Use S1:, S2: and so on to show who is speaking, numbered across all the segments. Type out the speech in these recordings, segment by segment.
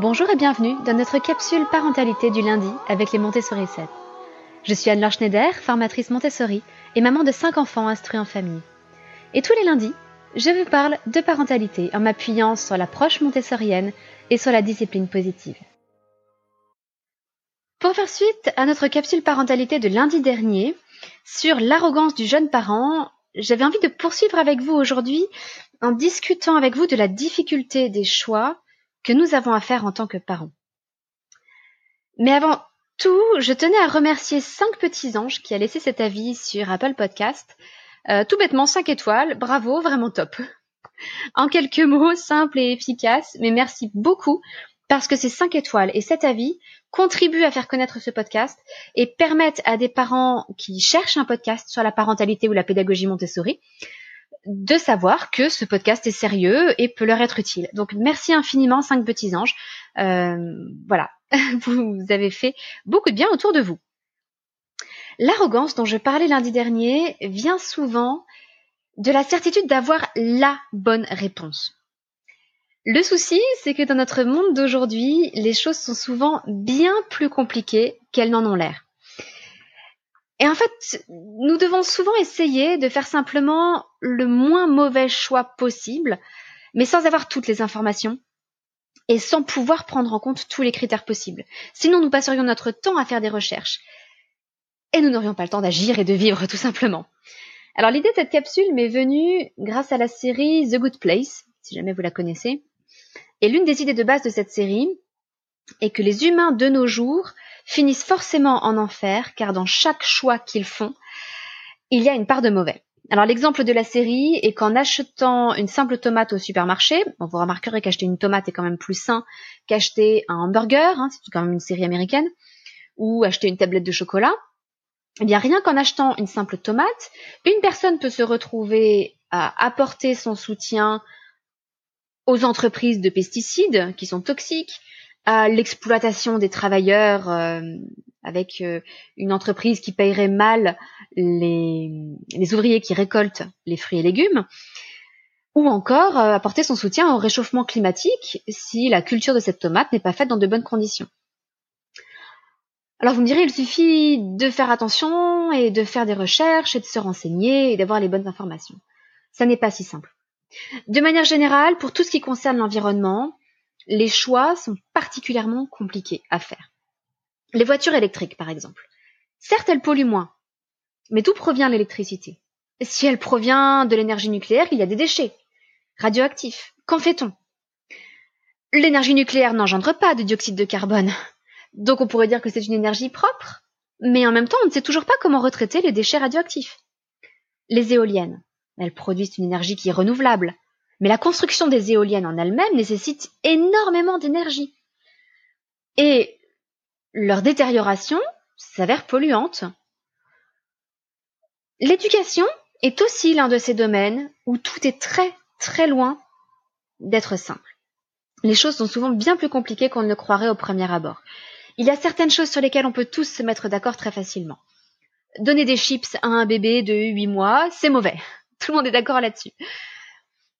S1: Bonjour et bienvenue dans notre capsule parentalité du lundi avec les Montessori 7. Je suis Anne-Laure Schneider, formatrice Montessori et maman de 5 enfants instruits en famille. Et tous les lundis, je vous parle de parentalité en m'appuyant sur l'approche montessorienne et sur la discipline positive. Pour faire suite à notre capsule parentalité de lundi dernier sur l'arrogance du jeune parent, j'avais envie de poursuivre avec vous aujourd'hui en discutant avec vous de la difficulté des choix que nous avons à faire en tant que parents. Mais avant tout, je tenais à remercier cinq petits anges qui a laissé cet avis sur Apple Podcast. Euh, tout bêtement, 5 étoiles, bravo, vraiment top. En quelques mots, simples et efficaces, mais merci beaucoup parce que ces 5 étoiles et cet avis contribuent à faire connaître ce podcast et permettent à des parents qui cherchent un podcast sur la parentalité ou la pédagogie Montessori de savoir que ce podcast est sérieux et peut leur être utile. Donc merci infiniment, cinq petits anges. Euh, voilà, vous avez fait beaucoup de bien autour de vous. L'arrogance dont je parlais lundi dernier vient souvent de la certitude d'avoir la bonne réponse. Le souci, c'est que dans notre monde d'aujourd'hui, les choses sont souvent bien plus compliquées qu'elles n'en ont l'air. Et en fait, nous devons souvent essayer de faire simplement le moins mauvais choix possible, mais sans avoir toutes les informations et sans pouvoir prendre en compte tous les critères possibles. Sinon, nous passerions notre temps à faire des recherches et nous n'aurions pas le temps d'agir et de vivre tout simplement. Alors l'idée de cette capsule m'est venue grâce à la série The Good Place, si jamais vous la connaissez. Et l'une des idées de base de cette série est que les humains de nos jours finissent forcément en enfer, car dans chaque choix qu'ils font, il y a une part de mauvais. Alors l'exemple de la série est qu'en achetant une simple tomate au supermarché, vous remarquerez qu'acheter une tomate est quand même plus sain qu'acheter un hamburger, hein, c'est quand même une série américaine, ou acheter une tablette de chocolat. Eh bien rien qu'en achetant une simple tomate, une personne peut se retrouver à apporter son soutien aux entreprises de pesticides qui sont toxiques, à l'exploitation des travailleurs euh, avec euh, une entreprise qui payerait mal les, les, ouvriers qui récoltent les fruits et légumes, ou encore euh, apporter son soutien au réchauffement climatique si la culture de cette tomate n'est pas faite dans de bonnes conditions. Alors vous me direz, il suffit de faire attention et de faire des recherches et de se renseigner et d'avoir les bonnes informations. Ça n'est pas si simple. De manière générale, pour tout ce qui concerne l'environnement, les choix sont particulièrement compliqués à faire. Les voitures électriques, par exemple. Certes, elles polluent moins, mais d'où provient l'électricité? Si elle provient de l'énergie nucléaire, il y a des déchets radioactifs. Qu'en fait-on? L'énergie nucléaire n'engendre pas de dioxyde de carbone, donc on pourrait dire que c'est une énergie propre, mais en même temps, on ne sait toujours pas comment retraiter les déchets radioactifs. Les éoliennes, elles produisent une énergie qui est renouvelable, mais la construction des éoliennes en elles-mêmes nécessite énormément d'énergie. Et leur détérioration s'avère polluante. L'éducation est aussi l'un de ces domaines où tout est très très loin d'être simple. Les choses sont souvent bien plus compliquées qu'on ne le croirait au premier abord. Il y a certaines choses sur lesquelles on peut tous se mettre d'accord très facilement. Donner des chips à un bébé de 8 mois, c'est mauvais. Tout le monde est d'accord là-dessus.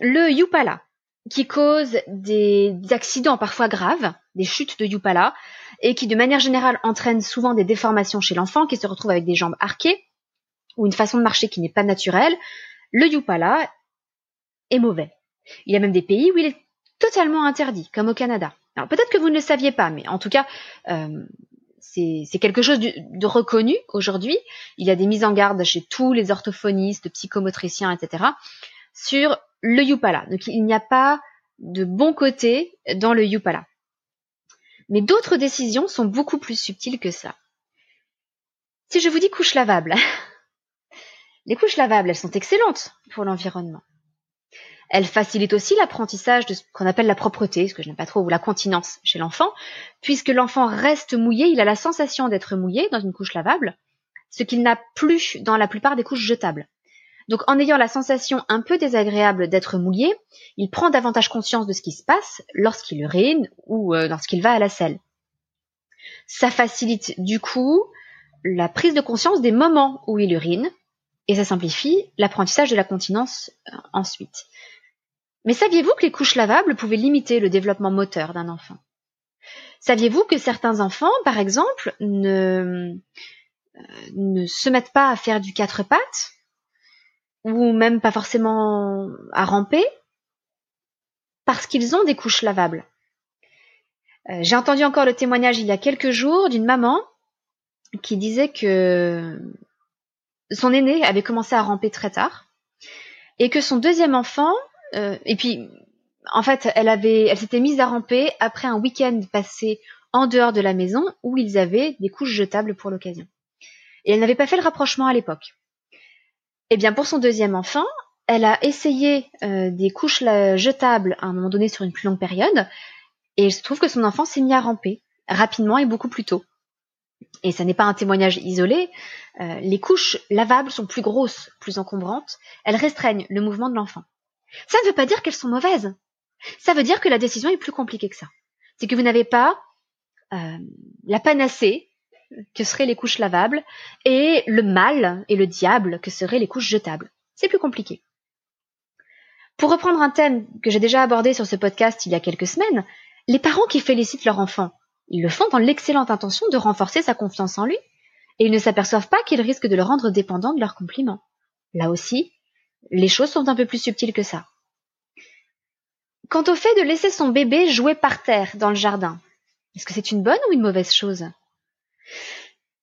S1: Le Yupala, qui cause des accidents parfois graves, des chutes de Yupala, et qui de manière générale entraîne souvent des déformations chez l'enfant qui se retrouve avec des jambes arquées ou une façon de marcher qui n'est pas naturelle, le Yupala est mauvais. Il y a même des pays où il est totalement interdit, comme au Canada. Alors peut-être que vous ne le saviez pas, mais en tout cas, euh, c'est quelque chose de, de reconnu aujourd'hui. Il y a des mises en garde chez tous les orthophonistes, psychomotriciens, etc. sur le Yupala. Donc il n'y a pas de bon côté dans le Yupala. Mais d'autres décisions sont beaucoup plus subtiles que ça. Si je vous dis couche lavable, les couches lavables, elles sont excellentes pour l'environnement. Elles facilitent aussi l'apprentissage de ce qu'on appelle la propreté, ce que je n'aime pas trop, ou la continence chez l'enfant, puisque l'enfant reste mouillé, il a la sensation d'être mouillé dans une couche lavable, ce qu'il n'a plus dans la plupart des couches jetables. Donc en ayant la sensation un peu désagréable d'être mouillé, il prend davantage conscience de ce qui se passe lorsqu'il urine ou euh, lorsqu'il va à la selle. Ça facilite du coup la prise de conscience des moments où il urine et ça simplifie l'apprentissage de la continence euh, ensuite. Mais saviez-vous que les couches lavables pouvaient limiter le développement moteur d'un enfant? Saviez-vous que certains enfants, par exemple, ne, euh, ne se mettent pas à faire du quatre pattes ou même pas forcément à ramper parce qu'ils ont des couches lavables. Euh, j'ai entendu encore le témoignage il y a quelques jours d'une maman qui disait que son aîné avait commencé à ramper très tard et que son deuxième enfant, euh, et puis en fait, elle avait, elle s'était mise à ramper après un week-end passé en dehors de la maison où ils avaient des couches jetables pour l'occasion. Et elle n'avait pas fait le rapprochement à l'époque. Eh bien, pour son deuxième enfant, elle a essayé euh, des couches jetables à un moment donné sur une plus longue période, et il se trouve que son enfant s'est mis à ramper rapidement et beaucoup plus tôt. Et ça n'est pas un témoignage isolé. Euh, les couches lavables sont plus grosses, plus encombrantes. Elles restreignent le mouvement de l'enfant. Ça ne veut pas dire qu'elles sont mauvaises. Ça veut dire que la décision est plus compliquée que ça. C'est que vous n'avez pas euh, la panacée que seraient les couches lavables et le mal et le diable que seraient les couches jetables. C'est plus compliqué. Pour reprendre un thème que j'ai déjà abordé sur ce podcast il y a quelques semaines, les parents qui félicitent leur enfant, ils le font dans l'excellente intention de renforcer sa confiance en lui, et ils ne s'aperçoivent pas qu'ils risquent de le rendre dépendant de leurs compliments. Là aussi, les choses sont un peu plus subtiles que ça. Quant au fait de laisser son bébé jouer par terre dans le jardin, est-ce que c'est une bonne ou une mauvaise chose?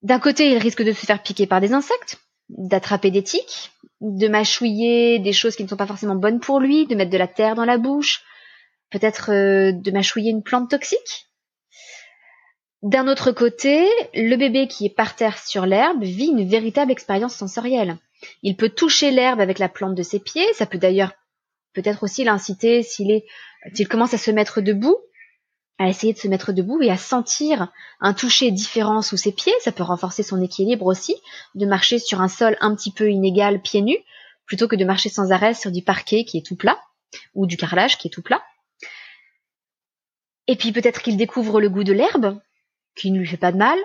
S1: D'un côté, il risque de se faire piquer par des insectes, d'attraper des tiques, de mâchouiller des choses qui ne sont pas forcément bonnes pour lui, de mettre de la terre dans la bouche, peut-être euh, de mâchouiller une plante toxique. D'un autre côté, le bébé qui est par terre sur l'herbe vit une véritable expérience sensorielle. Il peut toucher l'herbe avec la plante de ses pieds, ça peut d'ailleurs peut-être aussi l'inciter s'il est s'il commence à se mettre debout, à essayer de se mettre debout et à sentir un toucher différent sous ses pieds, ça peut renforcer son équilibre aussi, de marcher sur un sol un petit peu inégal pieds nus, plutôt que de marcher sans arrêt sur du parquet qui est tout plat, ou du carrelage qui est tout plat. Et puis peut-être qu'il découvre le goût de l'herbe, qui ne lui fait pas de mal.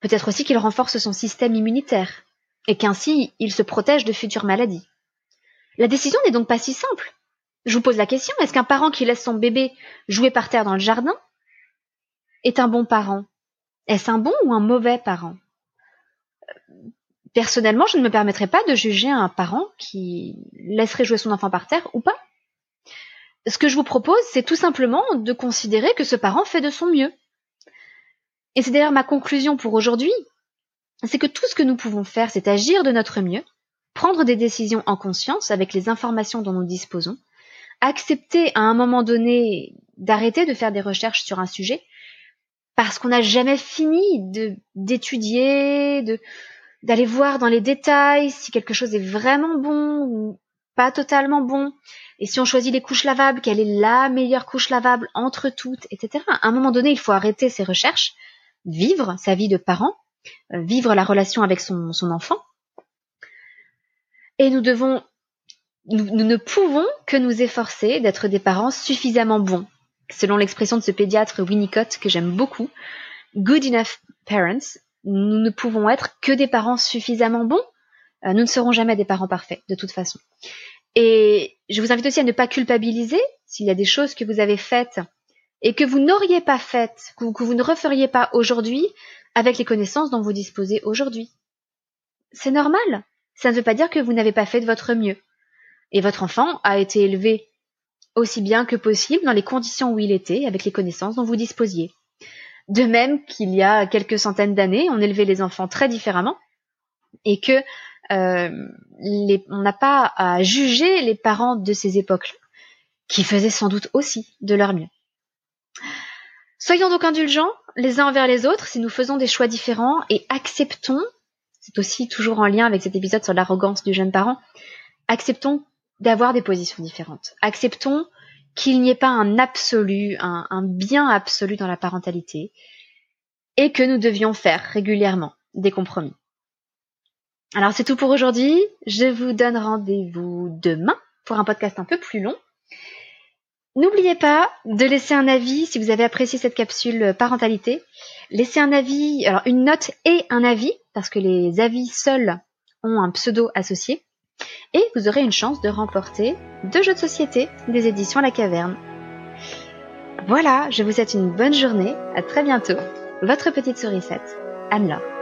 S1: Peut-être aussi qu'il renforce son système immunitaire, et qu'ainsi il se protège de futures maladies. La décision n'est donc pas si simple. Je vous pose la question, est-ce qu'un parent qui laisse son bébé jouer par terre dans le jardin est un bon parent? Est-ce un bon ou un mauvais parent? Personnellement, je ne me permettrai pas de juger un parent qui laisserait jouer son enfant par terre ou pas. Ce que je vous propose, c'est tout simplement de considérer que ce parent fait de son mieux. Et c'est d'ailleurs ma conclusion pour aujourd'hui, c'est que tout ce que nous pouvons faire, c'est agir de notre mieux, prendre des décisions en conscience avec les informations dont nous disposons, accepter à un moment donné d'arrêter de faire des recherches sur un sujet, parce qu'on n'a jamais fini d'étudier, de d'aller voir dans les détails si quelque chose est vraiment bon ou pas totalement bon, et si on choisit les couches lavables, quelle est la meilleure couche lavable entre toutes, etc. À un moment donné, il faut arrêter ces recherches, vivre sa vie de parent, euh, vivre la relation avec son, son enfant, et nous devons, nous, nous ne pouvons que nous efforcer d'être des parents suffisamment bons, selon l'expression de ce pédiatre Winnicott que j'aime beaucoup, good enough parents, nous ne pouvons être que des parents suffisamment bons. Euh, nous ne serons jamais des parents parfaits, de toute façon. Et je vous invite aussi à ne pas culpabiliser s'il y a des choses que vous avez faites et que vous n'auriez pas faites, que que vous ne referiez pas aujourd'hui avec les connaissances dont vous disposez aujourd'hui. C'est normal. Ça ne veut pas dire que vous n'avez pas fait de votre mieux. Et votre enfant a été élevé aussi bien que possible dans les conditions où il était, avec les connaissances dont vous disposiez. De même qu'il y a quelques centaines d'années, on élevait les enfants très différemment et que euh, on n'a pas à juger les parents de ces époques qui faisaient sans doute aussi de leur mieux. Soyons donc indulgents les uns envers les autres si nous faisons des choix différents et acceptons, c'est aussi toujours en lien avec cet épisode sur l'arrogance du jeune parent, acceptons d'avoir des positions différentes. Acceptons qu'il n'y ait pas un absolu, un, bien absolu dans la parentalité, et que nous devions faire régulièrement des compromis. Alors c'est tout pour aujourd'hui. Je vous donne rendez-vous demain pour un podcast un peu plus long. N'oubliez pas de laisser un avis si vous avez apprécié cette capsule parentalité. Laissez un avis, alors une note et un avis, parce que les avis seuls ont un pseudo associé. Et vous aurez une chance de remporter deux jeux de société des éditions La Caverne. Voilà, je vous souhaite une bonne journée. À très bientôt. Votre petite sourisette, Anne-Laure.